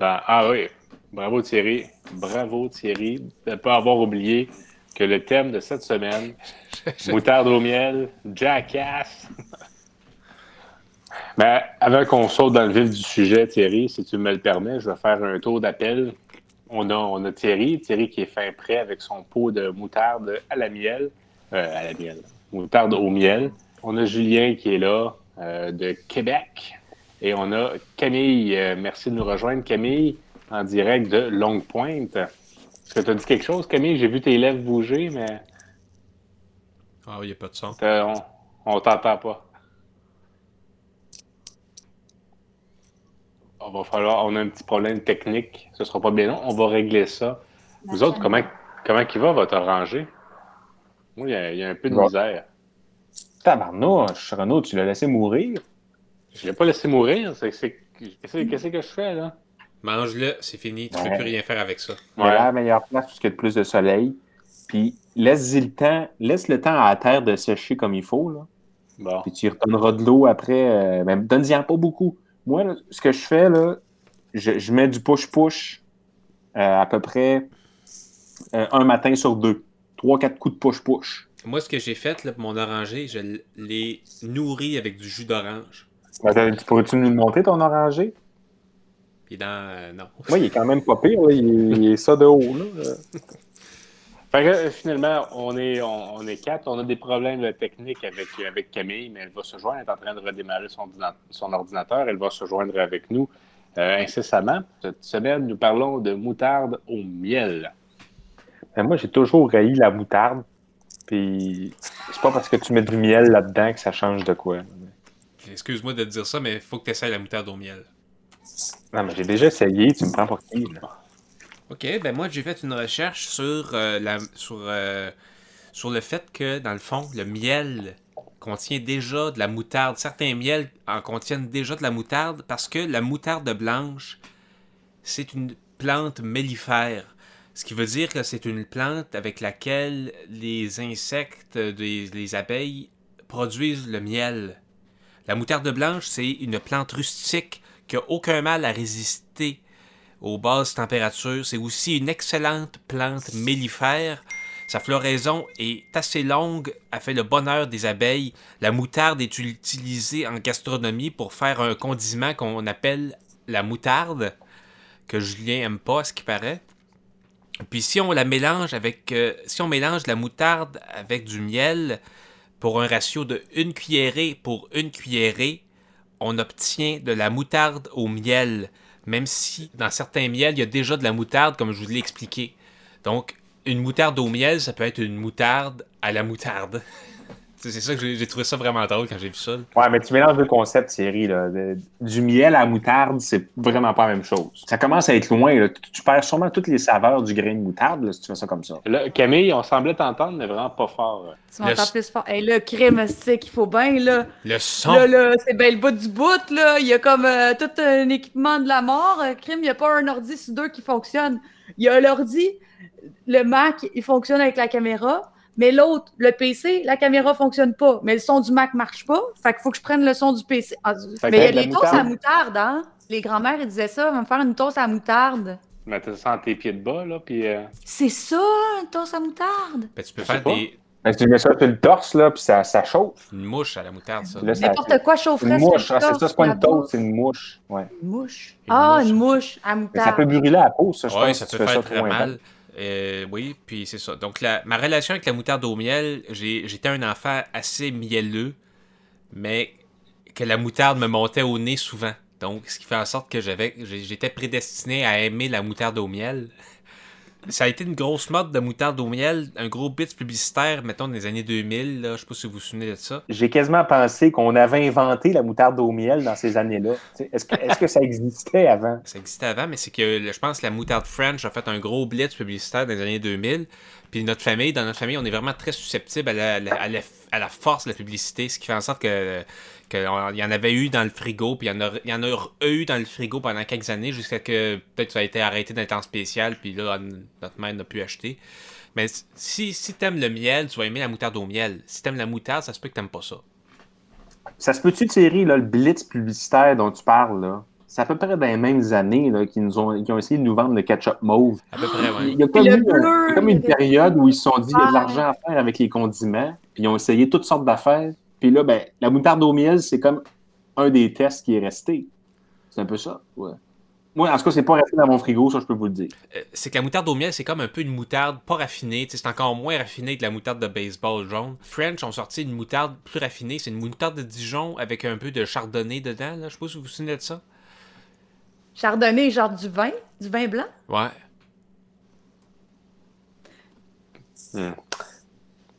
Ah oui, bravo Thierry. Bravo Thierry de ne pas avoir oublié que le thème de cette semaine, moutarde au miel, jackass. Ben, avant qu'on saute dans le vif du sujet, Thierry, si tu me le permets, je vais faire un tour d'appel. On a, on a Thierry, Thierry qui est fin prêt avec son pot de moutarde à la miel. Euh, à la miel. Moutarde au miel. On a Julien qui est là, euh, de Québec. Et on a Camille. Euh, merci de nous rejoindre, Camille, en direct de Longue Pointe. Est-ce que tu as dit quelque chose, Camille? J'ai vu tes lèvres bouger, mais. Ah, il n'y a pas de son. On, on t'entend pas. On va falloir. On a un petit problème technique. Ce sera pas bien long. On va régler ça. Vous autres, comment, comment il va votre rangée? Moi, il y, a un peu de misère. Tabarnouche, Renaud, tu l'as laissé mourir? Je l'ai pas laissé mourir. Qu'est-ce que je fais, là? Mange-le, c'est fini. Tu ne peux plus rien faire avec ça. Ouais. la meilleure place parce qu'il y a plus de soleil. Puis laisse le temps, laisse le temps à la terre de sécher comme il faut. Là. Bon. Puis tu redonneras de l'eau après. Euh, ben, donne-y pas beaucoup. Moi, ce que je fais, là, je, mets du push-push euh, à peu près euh, un matin sur deux. Trois, quatre coups de push-push. Moi, ce que j'ai fait là, pour mon oranger, je l'ai nourri avec du jus d'orange. Ben, pourrais-tu nous montrer ton oranger? Puis dans. Euh, non. Oui, il est quand même pas pire. Il, est ça de haut. Là. fait que, finalement, on est, on, est quatre. On a des problèmes techniques avec, avec Camille, mais elle va se joindre. Elle est en train de redémarrer son, son ordinateur. Elle va se joindre avec nous euh, incessamment. Cette semaine, nous parlons de moutarde au miel. Ben, moi, j'ai toujours railli la moutarde. Puis c'est pas parce que tu mets du miel là-dedans que ça change de quoi. Excuse-moi de te dire ça, mais il faut que tu essaies la moutarde au miel. Non, mais j'ai déjà essayé, tu me prends pour qui, Ok, ben moi j'ai fait une recherche sur, euh, la, sur, euh, sur le fait que, dans le fond, le miel contient déjà de la moutarde. Certains miels en contiennent déjà de la moutarde parce que la moutarde blanche, c'est une plante mellifère. Ce qui veut dire que c'est une plante avec laquelle les insectes, les abeilles, produisent le miel. La moutarde blanche, c'est une plante rustique qui n'a aucun mal à résister aux basses températures. C'est aussi une excellente plante mellifère. Sa floraison est assez longue, a fait le bonheur des abeilles. La moutarde est utilisée en gastronomie pour faire un condiment qu'on appelle la moutarde, que Julien aime pas, ce qui paraît. Puis si on la mélange avec, euh, si on mélange la moutarde avec du miel pour un ratio de une cuillerée pour une cuillerée, on obtient de la moutarde au miel, même si dans certains miels, il y a déjà de la moutarde, comme je vous l'ai expliqué. Donc, une moutarde au miel, ça peut être une moutarde à la moutarde. C'est ça que j'ai trouvé ça vraiment drôle quand j'ai vu ça. Ouais, mais tu mélanges deux concepts, Thierry. Là. du miel à la moutarde, c'est vraiment pas la même chose. Ça commence à être loin. Tu, perds sûrement toutes les saveurs du grain de moutarde si tu fais ça comme ça. Là, Camille, on semblait t'entendre, mais vraiment pas fort. Tu m'entends plus fort. Hey, le crème, c'est qu'il faut bien. Là. Le son. Là, là, c'est bien le bout du bout. Là. Il y a comme euh, tout un équipement de la mort. Euh, crime, il n'y a pas un ordi sur deux qui fonctionne. Il y a l'ordi, le Mac, il fonctionne avec la caméra. Mais l'autre, le PC, la caméra fonctionne pas. Mais le son du Mac marche pas. Fait qu'il faut que je prenne le son du PC. Ah, mais il y a les toasts à moutarde, hein? Les grands-mères, ils disaient ça, va me faire une toast à moutarde. Mettre ça entre tes pieds de bas, là, puis... Euh, c'est ça, une toast à moutarde! Ben, tu peux faire des... Ben, tu mets ça sur le torse, là, puis ça, ça chauffe. Une mouche à la moutarde, ça. N'importe quoi chaufferait Une mouche, ah, c'est ça, c'est pas une toast, c'est une mouche. Ouais. Une mouche? ah, une mouche à moutarde. ça peut brûler la peau, ça, je ouais, ça peut faire très mal. Euh, oui, puis c'est ça. Donc, ma relation avec la moutarde au miel, j'étais un enfant assez mielleux, mais que la moutarde me montait au nez souvent. Donc, ce qui fait en sorte que j'avais, j'étais prédestiné à aimer la moutarde au miel ça a été une grosse mode de moutarde au miel, un gros bit publicitaire, mettons, dans les années 2000. Là. Je sais pas si vous vous souvenez de ça. J'ai quasiment pensé qu'on avait inventé la moutarde au miel dans ces années-là. Est-ce que, est que, ça existait avant? Ça existait avant, mais c'est que je pense que la moutarde French a fait un gros blitz publicitaire dans les années 2000. Puis notre famille, dans notre famille, on est vraiment très susceptible à à la force de la publicité, ce qui fait en sorte que qu'il y en avait eu dans le frigo, puis il y, en a, y en a eu dans le frigo pendant quelques années, jusqu'à que peut-être ça a été arrêté d'un temps spécial, puis là, notre mère n'a pu acheter. Mais si, si t'aimes le miel, tu vas aimer la moutarde au miel. Si t'aimes la moutarde, ça se peut que t'aimes pas ça. Ça se peut-tu, Thierry, là, le blitz publicitaire dont tu parles, là? c'est à peu près dans les mêmes années là, qu'ils nous ont, qu'ils ont essayé de nous vendre le ketchup mauve. À peu près, ouais. Il y a comme, bleu, comme une période où ils se sont dit il y a de l'argent à faire avec les condiments, puis ils ont essayé toutes sortes d'affaires. Puis là, ben, la moutarde au miel, c'est comme un des tests qui est resté. C'est un peu ça. Ouais. Moi, en tout cas, c'est pas resté dans mon frigo, ça, je peux vous le dire. Euh, c'est que la moutarde au miel, c'est comme un peu une moutarde pas raffinée. C'est encore moins raffiné que la moutarde de baseball jaune. French ont sorti une moutarde plus raffinée. C'est une moutarde de Dijon avec un peu de chardonnay dedans. Là. Je sais pas si vous vous souvenez de ça. Chardonnay, genre du vin, du vin blanc? Ouais.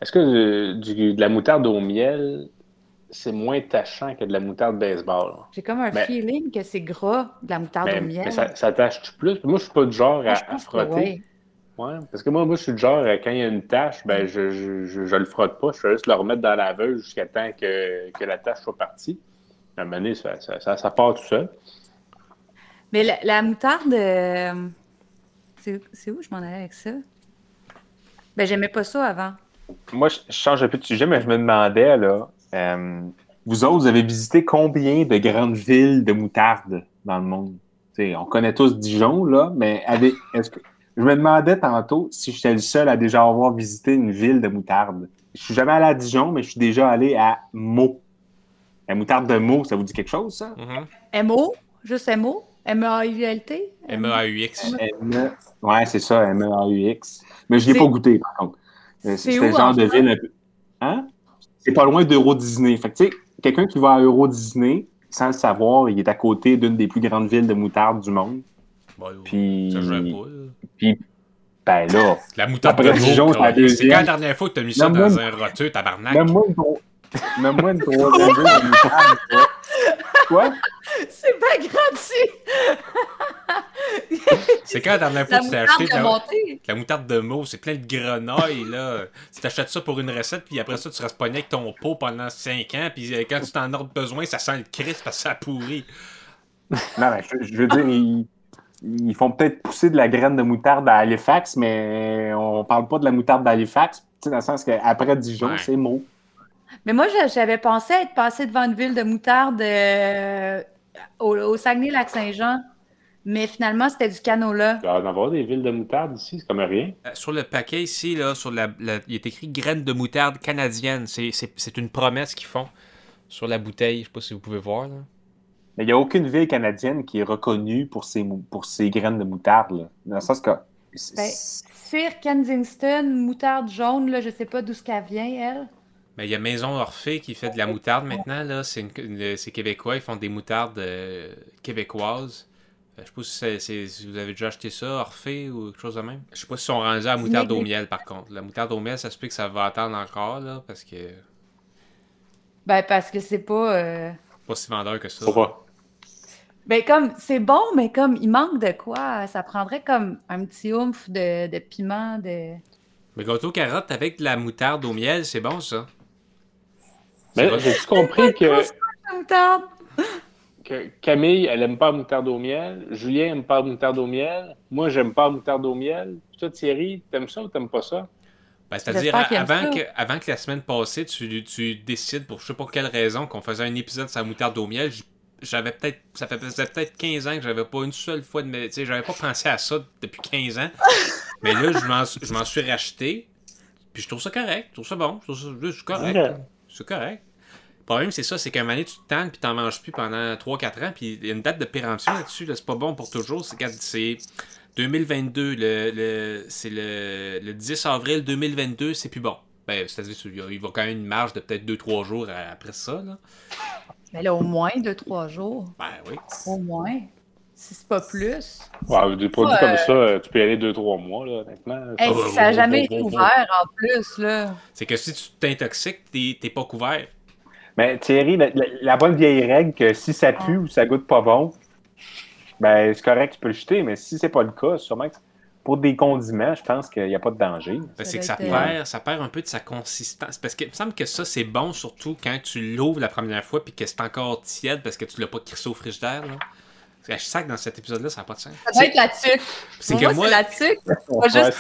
Est-ce que euh, du- de la moutarde au miel, c'est moins tachant que de la moutarde baseball? J'ai comme un feeling que c'est gras de la moutarde Mais, au miel. mais ça, ça tâche-tu plus? Moi, je suis pas du genre Moi, à, frotter. ouais. Parce que moi, moi, je suis du genre, quand il y a une tache, ben, je, je, je, je le frotte pas. Je fais juste le remettre dans la laveuse jusqu'à temps que, que la tache soit partie. À un moment donné, ça, ça, ça, ça part tout seul. Mais la, la moutarde, euh, c'est c'est où je m'en allais avec ça? Ben, j'aimais pas ça avant. Moi, je change un peu de sujet, mais je me demandais, là, euh, vous autres, vous avez visité combien de grandes villes de moutarde dans le monde? T'sais, on connaît tous Dijon, là, mais avec, que, je me demandais tantôt si j'étais le seul à déjà avoir visité une ville de moutarde. Je suis jamais allé à Dijon, mais je suis déjà allé à Meaux. La moutarde de Meaux, ça vous dit quelque chose, ça? MO, juste MO, M-A-U-L-T. M-E-A-U-X. M- Ouais, c'est ça, M-E-A-U-X. Mais je l'ai C'est- pas goûté, par contre. Euh, C'est le genre en de ville un peu. Hein? C'est pas loin d'Euro Disney. Fait que, tu sais, quelqu'un qui va à Euro Disney, sans le savoir, il est à côté d'une des plus grandes villes de moutarde du monde. Bon, Puis. ça pas. là. Ben là. La moutarde Après de Dijon, c'est la. C'est deuxième. quand la dernière fois que t'as mis ça Même dans moi- un roteux, tabarnak? Même-moi une, tro- Même-moi une troisième ville de moutarde. toi. Quoi? C'est pas gratuit! C'est quand la dernière fois La que tu t'es moutarde acheté de la, la moutarde de Meaux? C'est plein de grenailles, là. Tu t'achètes ça pour une recette, puis après ça, tu restes pogné avec ton pot pendant 5 ans, puis euh, quand tu t'en as besoin, ça sent le Christ parce que ça a pourri. Non, mais je, je veux dire, ils, ils font peut-être pousser de la graine de moutarde à Halifax, mais on parle pas de la moutarde d'Halifax, tu sais, dans le sens qu'après Dijon, Ouais. c'est Meaux. Mais moi, j'a- j'avais pensé être passé devant une ville de moutarde euh, au, au Saguenay-Lac-Saint-Jean, mais finalement, c'était du canola. Il doit y en avoir des villes de moutarde ici, c'est comme rien. Euh, Sur le paquet ici, là, sur la, la- il est écrit graines de moutarde canadienne. C'est- C'est c'est une promesse qu'ils font sur la bouteille. Je sais pas si vous pouvez voir. Là. Mais il n'y a aucune ville canadienne qui est reconnue pour ses, pour ses graines de moutarde. Là. Dans le sens que. c'est- Ben, Sir Kensington, moutarde jaune, là, je sais pas d'où ce qu'elle vient, elle. Mais il y a Maison Orphée qui fait de la moutarde maintenant. là. C'est une- une- c'est québécois. Ils font des moutardes euh, québécoises. Euh, Je sais pas si, c'est- c'est- si vous avez déjà acheté ça, Orphée ou quelque chose de même. Je sais pas si sont rendus à la moutarde au miel par contre. La moutarde au miel, ça se peut que ça va attendre encore là, parce que Ben, parce que c'est pas. euh, pas si vendeur que ça. Faut pas. Ben, comme, c'est bon, mais comme, il manque de quoi? Ça prendrait comme un petit oomph de, de piment, de. Mais gâteau carotte avec de la moutarde au miel, c'est bon ça. Mais C'est j'ai-tu compris que, La moutarde! Que Camille, elle aime pas la moutarde au miel. Julien aime pas la moutarde au miel. Moi, j'aime pas la moutarde au miel. Toi, Thierry, t'aimes ça ou t'aimes pas ça? Ben, C'est-à-dire, avant que, avant que la semaine passée, tu, tu décides pour je sais pas quelle raison qu'on faisait un épisode sur la moutarde au miel, j'avais peut-être. Ça fait- faisait peut-être 15 ans que j'avais pas une seule fois de. me- Tu sais, j'avais pas pensé à ça depuis 15 ans. Mais là, je m'en je m'en suis racheté. Puis je trouve ça correct. Je trouve ça bon. Je trouve ça correct. C'est correct. Le problème, c'est ça, c'est qu'à un moment donné, tu te tannes puis t'en manges plus pendant 3-4 ans. Puis il y a une date de péremption là-dessus. Là, c'est pas bon pour toujours. C'est quand c'est 2022. Le, le- c'est le, le 10 avril 2022, c'est plus bon. Ben, c'est-à-dire qu'il y a- il va quand même une marge de peut-être 2-3 jours après ça. Là. Mais là, au moins deux, trois jours. Ben oui. Au moins. Si c'est pas plus. Ouais, des produits comme ça, euh, tu peux y aller deux, trois mois, là, honnêtement. Hey, ça n'a jamais été ouvert en plus, là. C'est que si tu t'intoxiques, t'es, t'es pas couvert. Mais Thierry, la, la- la bonne vieille règle que si ça pue ou ça goûte pas bon, ben c'est correct, tu peux le jeter, mais si c'est pas le cas, sûrement que pour des condiments, je pense qu'il n'y a pas de danger. Ben, c'est que ça perd, ça perd un peu de sa consistance. Parce que il me semble que ça, c'est bon surtout quand tu l'ouvres la première fois puis que c'est encore tiède parce que tu l'as pas crissé au frigidaire. Là. Je sais que dans cet épisode-là, ça n'a pas de sens. Ça doit être la tuque. C'est Pour que moi, c'est la tuque. Pas juste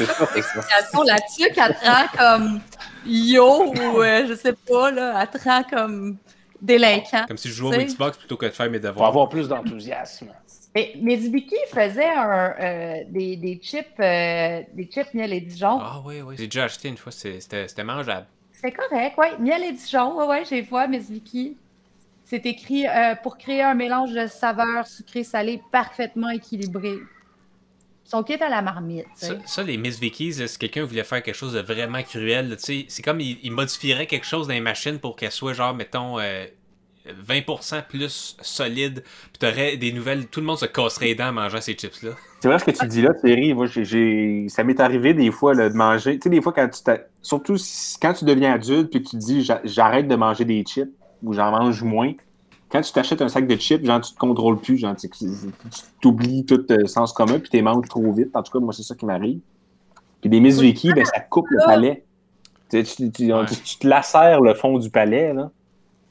la tuque, rend comme yo ou euh, je sais pas, là. Rend comme délinquant. Comme si je jouais au Xbox plutôt que de faire mes Pour devoirs. avoir plus d'enthousiasme. Mais Mezubiki faisait un, euh, des, des chips, euh, des chips miel et Dijon. Ah oui, oui. J'ai déjà acheté une fois, c'était c'était mangeable. C'est correct, ouais. Miel et Dijon, ouais, ouais, j'ai vu, Mezubiki. C'est écrit euh, pour créer un mélange de saveurs sucré-salé parfaitement équilibré. Son kit à la marmite. Ça, ça, les Miss Vickies, là, si quelqu'un voulait faire quelque chose de vraiment cruel, là, tu sais, c'est comme il, il modifierait quelque chose dans les machines pour qu'elle soit genre, mettons, euh, 20% plus solide, puis t'aurais des nouvelles, tout le monde se casserait les dents en mangeant ces chips-là. C'est vrai ce que tu dis là, Thierry. Moi, ça m'est arrivé des fois là, de manger. Tu sais, des fois, quand tu surtout si- quand tu deviens adulte puis que tu te dis j'a- j'arrête de manger des chips ou j'en mange moins. Quand tu t'achètes un sac de chips, genre tu te contrôles plus, genre tu t'oublies tout euh, sens commun puis tu les manges trop vite. En tout cas, moi c'est ça qui m'arrive. Puis des Vicky, ben ça coupe le palais. Tu, tu- tu- Ouais. tu- te lacères le fond du palais là.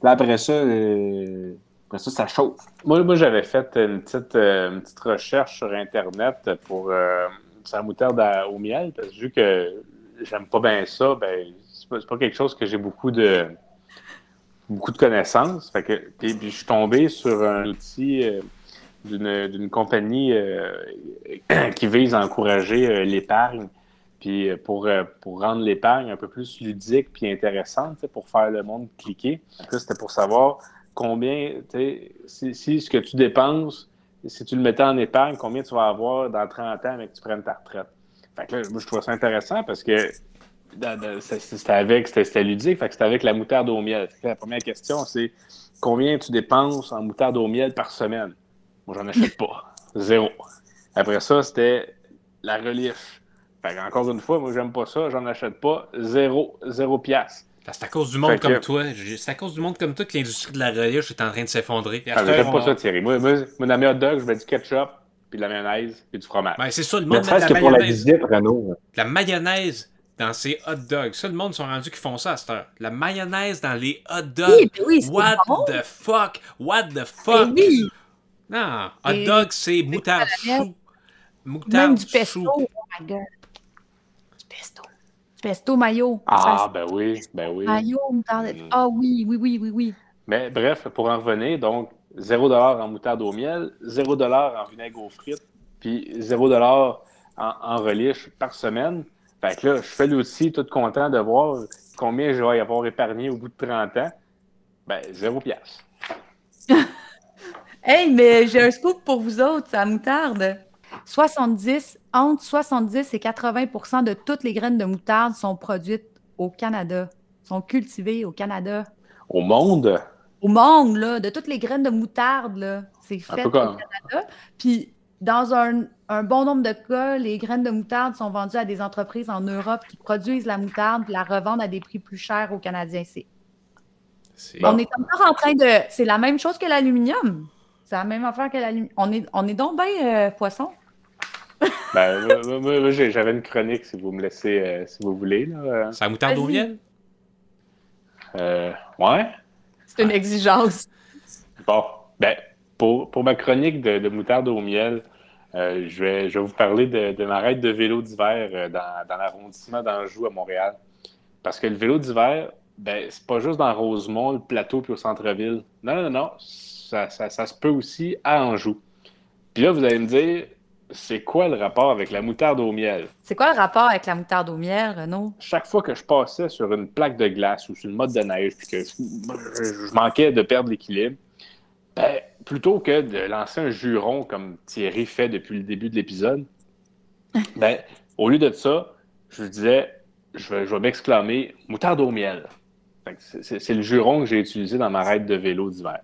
Puis après ça, euh, après ça, ça chauffe. Moi, moi j'avais fait une petite, euh, une petite recherche sur Internet pour euh, sa moutarde à- au miel, parce que vu que j'aime pas bien ça, ben, c'est pas, c'est pas quelque chose que j'ai beaucoup de beaucoup de connaissances. Fait que, puis, puis je suis tombé sur un outil euh, d'une compagnie euh, qui vise à encourager euh, l'épargne, puis pour, pour rendre l'épargne un peu plus ludique puis intéressante, pour faire le monde cliquer. C'était pour savoir combien, si, si ce que tu dépenses, si tu le mettais en épargne, combien tu vas avoir dans 30 ans avec que tu prennes ta retraite. Fait que là, moi, je trouve ça intéressant parce que c'était avec, c'était c'était ludique, fait que c'était avec la moutarde au miel. La première question, c'est combien tu dépenses en moutarde au miel par semaine? Moi, j'en achète pas. Zéro. Après ça, c'était la relish. Fait que, encore une fois, moi, j'aime pas ça, j'en achète pas. Zéro, zéro piastre. C'est à cause du monde Fait que- comme toi. C'est à cause du monde comme toi que l'industrie de la relish est en train de s'effondrer. Ah, j'aime pas on- ça, Thierry. Moi, moi, moi, dans mes hot dogs, je mets du ketchup, puis de la mayonnaise, puis du fromage. Ben, c'est ça, le monde met de la pour la mayonnaise. visite, Renaud. La mayonnaise dans ces hot dogs. Ça, le monde sont rendus qui font ça à cette heure. La mayonnaise dans les hot dogs. Oui, ben oui, c'est What bon. the fuck? What the Ben fuck? oui, Non, hot Et- dog, c'est moutarde chou. Moutarde même du chou. pesto. Oh my god. Du pesto. Du pesto mayo. Ah, ben oui, ben oui. Mayo, moutarde. Mm. Ah oui, oui, oui, oui, oui. Mais bref, pour en revenir, donc 0 en moutarde au miel, 0 en vinaigre aux frites, puis 0 en, en relish par semaine. Fait que là, je fais l'outil tout content de voir combien je vais y avoir épargné au bout de 30 ans. Ben, 0 piastre. Hey, mais j'ai un scoop pour vous autres, ça moutarde. 70, entre 70 et 80% de toutes les graines de moutarde sont produites au Canada, sont cultivées au Canada. Au monde, Au monde, là, de toutes les graines de moutarde, là, c'est fait au. Canada. Puis, dans un, un bon nombre de cas, les graines de moutarde sont vendues à des entreprises en Europe qui produisent la moutarde puis la revendent à des prix plus chers aux Canadiens. C'est-. On est encore en train de. C'est la même chose que l'aluminium. C'est la même affaire que l'aluminium. On est, on est donc bien euh, poisson. Ben, moi, moi, moi, moi, j'ai- j'avais une chronique si vous me laissez, euh, si vous voulez. Là. C'est la moutarde au miel? Euh, ouais. C'est une exigence. Bon, ben, pour, pour ma chronique de, de moutarde au miel, euh, je, vais, je vais vous parler de, de ma raide de vélo d'hiver euh, dans, dans l'arrondissement d'Anjou à Montréal. Parce que le vélo d'hiver, ben, c'est pas juste dans Rosemont, le plateau puis au centre-ville. Non, non, non, ça, ça, ça se peut aussi à Anjou. Puis là, vous allez me dire, c'est quoi le rapport avec la moutarde au miel? C'est quoi le rapport avec la moutarde au miel, Renaud? chaque fois que je passais sur une plaque de glace ou sur une motte de neige, puis que je manquais de perdre l'équilibre, ben, plutôt que de lancer un juron comme Thierry fait depuis le début de l'épisode, ben, au lieu de ça, je disais, je vais, je vais m'exclamer moutarde au miel. C'est- le juron que j'ai utilisé dans ma raide de vélo d'hiver.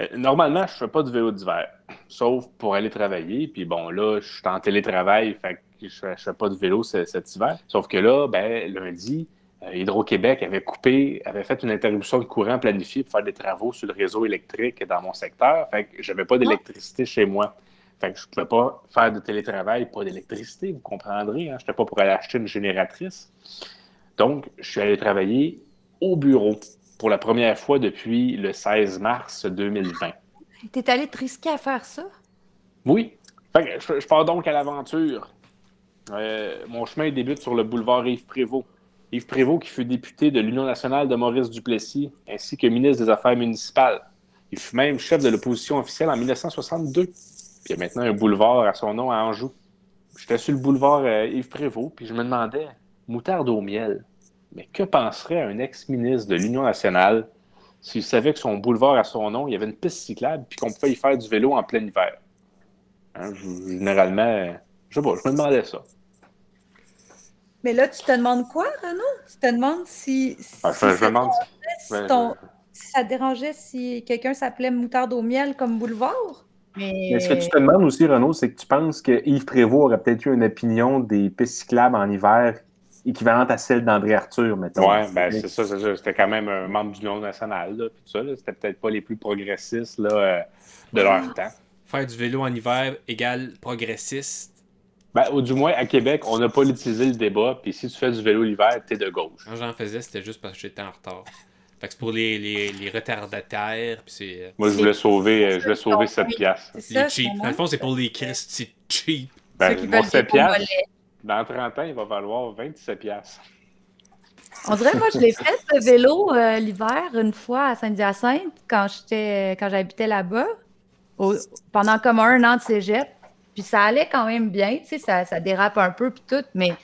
Euh, Normalement, je ne fais pas de vélo d'hiver, sauf pour aller travailler. Puis bon, là, je suis en télétravail, fait que je ne fais pas de vélo ce- cet hiver. Sauf que là, ben, lundi, Hydro-Québec avait coupé, avait fait une interruption de courant planifiée pour faire des travaux sur le réseau électrique dans mon secteur. Fait que j'avais pas d'électricité chez moi. Fait que je ne pouvais pas faire de télétravail, pas d'électricité, vous comprendrez. Hein? Je n'étais pas pour aller acheter une génératrice. Donc, je suis allé travailler au bureau pour la première fois depuis le 16 mars 2020. T'es allé te risquer à faire ça? Oui. Fait que je, je pars donc à l'aventure. Euh, mon chemin débute sur le boulevard Yves-Prévost. Yves Prévost, qui fut député de l'Union nationale de Maurice Duplessis, ainsi que ministre des Affaires municipales. Il fut même chef de l'opposition officielle en 1962. Puis il y a maintenant un boulevard à son nom à Anjou. J'étais sur le boulevard euh, Yves Prévost, puis je me demandais, moutarde au miel, mais que penserait un ex-ministre de l'Union nationale s'il savait que son boulevard à son nom, il y avait une piste cyclable, puis qu'on pouvait y faire du vélo en plein hiver? Hein, généralement, je sais pas, je me demandais ça. Mais là, tu te demandes quoi, Renaud? Tu te demandes si, si, Ah, ça, je me demande. si ton- si ça te dérangeait si quelqu'un s'appelait Moutarde au miel comme boulevard? Mais, Mais ce que tu te demandes aussi, Renaud, c'est que tu penses que Yves Prévost aurait peut-être eu une opinion des pistes cyclables en hiver équivalente à celle d'André Arthur, mettons. Ouais, ben c'est ça, c'est ça. C'était quand même un membre de l'Union nationale, là, puis tout ça. là. C'était peut-être pas les plus progressistes là, euh, de leur temps. Faire du vélo en hiver égale progressiste. Ben, ou du moins, à Québec, on n'a pas utilisé le débat, puis si tu fais du vélo l'hiver, t'es de gauche. Quand j'en faisais, c'était juste parce que j'étais en retard. Fait que c'est pour les, les, les retardataires, puis c'est... euh, Moi, je voulais sauver, euh, je voulais sauver 7 piastres. c'est les cheap. Dans le fond, c'est pour les Christy cheap. ceux Ben, qui mon veulent 7 des piastres, dans 30 ans, il va valoir 27 piastres. On dirait, moi, je l'ai fait, ce vélo, euh, l'hiver, une fois à Saint-Hyacinthe, quand j'étais, quand j'habitais là-bas, au- pendant comme un an de cégep. Puis ça allait quand même bien, tu sais, ça, ça dérape un peu, puis tout, mais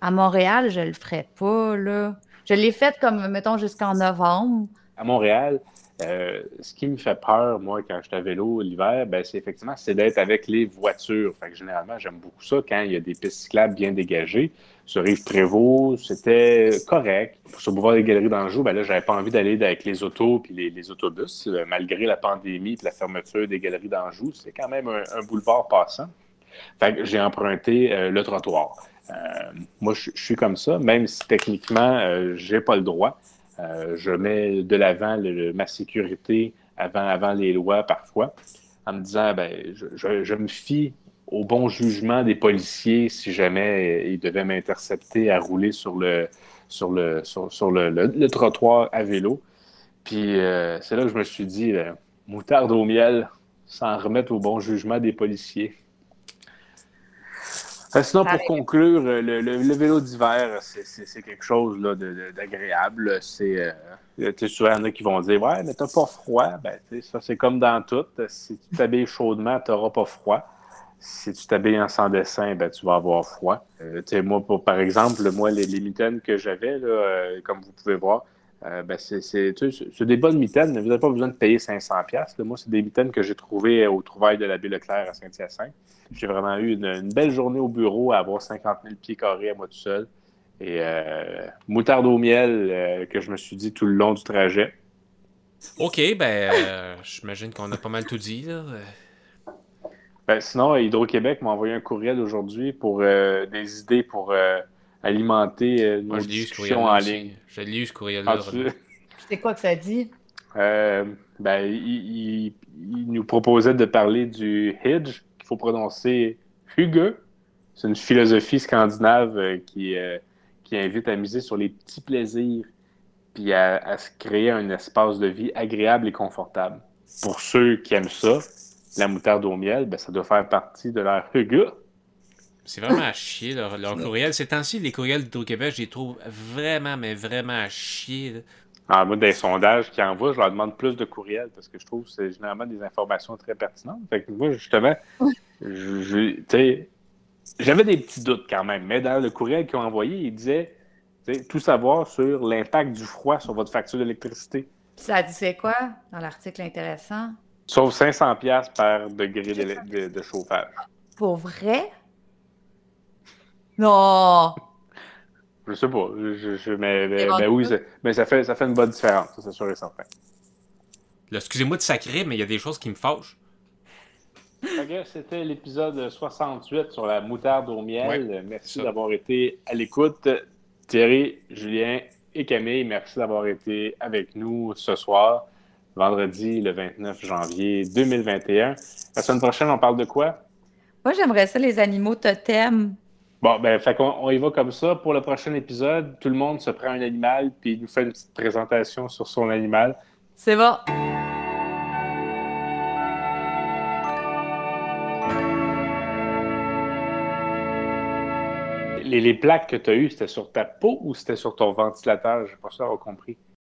à Montréal, je le ferais pas, là. Je l'ai fait comme, mettons, jusqu'en novembre. À Montréal, euh, ce qui me fait peur, moi, quand je suis à vélo l'hiver, ben, c'est effectivement c'est d'être avec les voitures. Fait que généralement, j'aime beaucoup ça quand il y a des pistes cyclables bien dégagées. Sur Rive Prévost, c'était correct. Sur le boulevard des Galeries d'Anjou, ben là, j'avais pas envie d'aller avec les autos puis les, autobus, euh, malgré la pandémie et la fermeture des Galeries d'Anjou. C'est quand même un, boulevard passant. Fait que j'ai emprunté euh, le trottoir. Moi, je suis comme ça, même si techniquement, j'ai pas le droit. Euh, je mets de l'avant ma sécurité avant, avant les lois parfois, en me disant, ben, je, je- me fie au bon jugement des policiers si jamais ils devaient m'intercepter à rouler sur le, sur le, sur, le, le- trottoir à vélo. Puis euh, c'est là que je me suis dit, euh, moutarde au miel, s'en remettre au bon jugement des policiers. Euh, sinon, pour conclure, euh, le, le- le vélo d'hiver, c'est- quelque chose d'agréable. C'est, euh, tu sais, souvent, il y en a qui vont dire Ouais, mais t'as pas froid. Ben, tu sais, ça, c'est comme dans tout. Si tu t'habilles chaudement, tu n'auras pas froid. Si tu t'habilles en sans dessin, ben, tu vas avoir froid. Euh, tu sais, moi, pour, par exemple, moi, les, les mitaines que j'avais, euh, comme vous pouvez voir, euh, ben, c'est des bonnes mitaines. Vous n'avez pas besoin de payer 500$. là. Moi, c'est des mitaines que j'ai trouvées au trouvailles de l'abbé Leclerc à Saint-Hyacinthe. J'ai vraiment eu une, une belle journée au bureau à avoir 50 000 pieds carrés à moi tout seul. Et euh, moutarde au miel euh, que je me suis dit tout le long du trajet. Ok, ben, euh, j'imagine qu'on a pas mal tout dit, là. Euh, Ben, sinon, Hydro-Québec m'a envoyé un courriel aujourd'hui pour euh, des idées pour euh, alimenter euh, nos Moi, je eu en aussi. ligne. Je l'ai eu ce courriel-là. C'est quoi que ça dit? Euh, ben, il, il- il nous proposait de parler du Hidge, qu'il faut prononcer Hugue. C'est une philosophie scandinave euh, qui, euh, qui invite à miser sur les petits plaisirs puis à, à se créer un espace de vie agréable et confortable. Pour ceux qui aiment ça, la moutarde au miel, ben, ça doit faire partie de leur Hugue. C'est vraiment à chier, leur, leur courriel. Ces temps-ci, les courriels d'Hydro-Québec, je les trouve vraiment, mais vraiment à chier. là. Ah, moi, des sondages qu'ils envoient, je leur demande plus de courriels parce que je trouve que c'est généralement des informations très pertinentes. Fait que moi, justement, j'avais des petits doutes quand même, mais dans le courriel qu'ils ont envoyé, ils disaient tu sais, tout savoir sur l'impact du froid sur votre facture d'électricité. Ça dit c'est quoi dans l'article intéressant? Sauf 500$ piastres par degré de, de chauffage. Pour vrai? Non! Je sais pas. Je, je- je- mais, oui, mais ça fait, ça fait une bonne différence, ça, c'est sûr et certain. Là, Excusez-moi de sacrer, mais il y a des choses qui me fâchent. Que C'était l'épisode 68 sur la moutarde au miel. Ouais, merci d'avoir été à l'écoute. Thierry, Julien et Camille, merci d'avoir été avec nous ce soir, vendredi le 29 janvier 2021. La semaine prochaine, on parle de quoi? Moi, j'aimerais ça, les animaux totems. Bon, ben, fait qu'on on y va comme ça. Pour le prochain épisode, tout le monde se prend un animal puis il nous fait une petite présentation sur son animal. C'est bon. les, les plaques que tu as eues, c'était sur ta peau ou c'était sur ton ventilateur? J'ai pas ça avoir compris.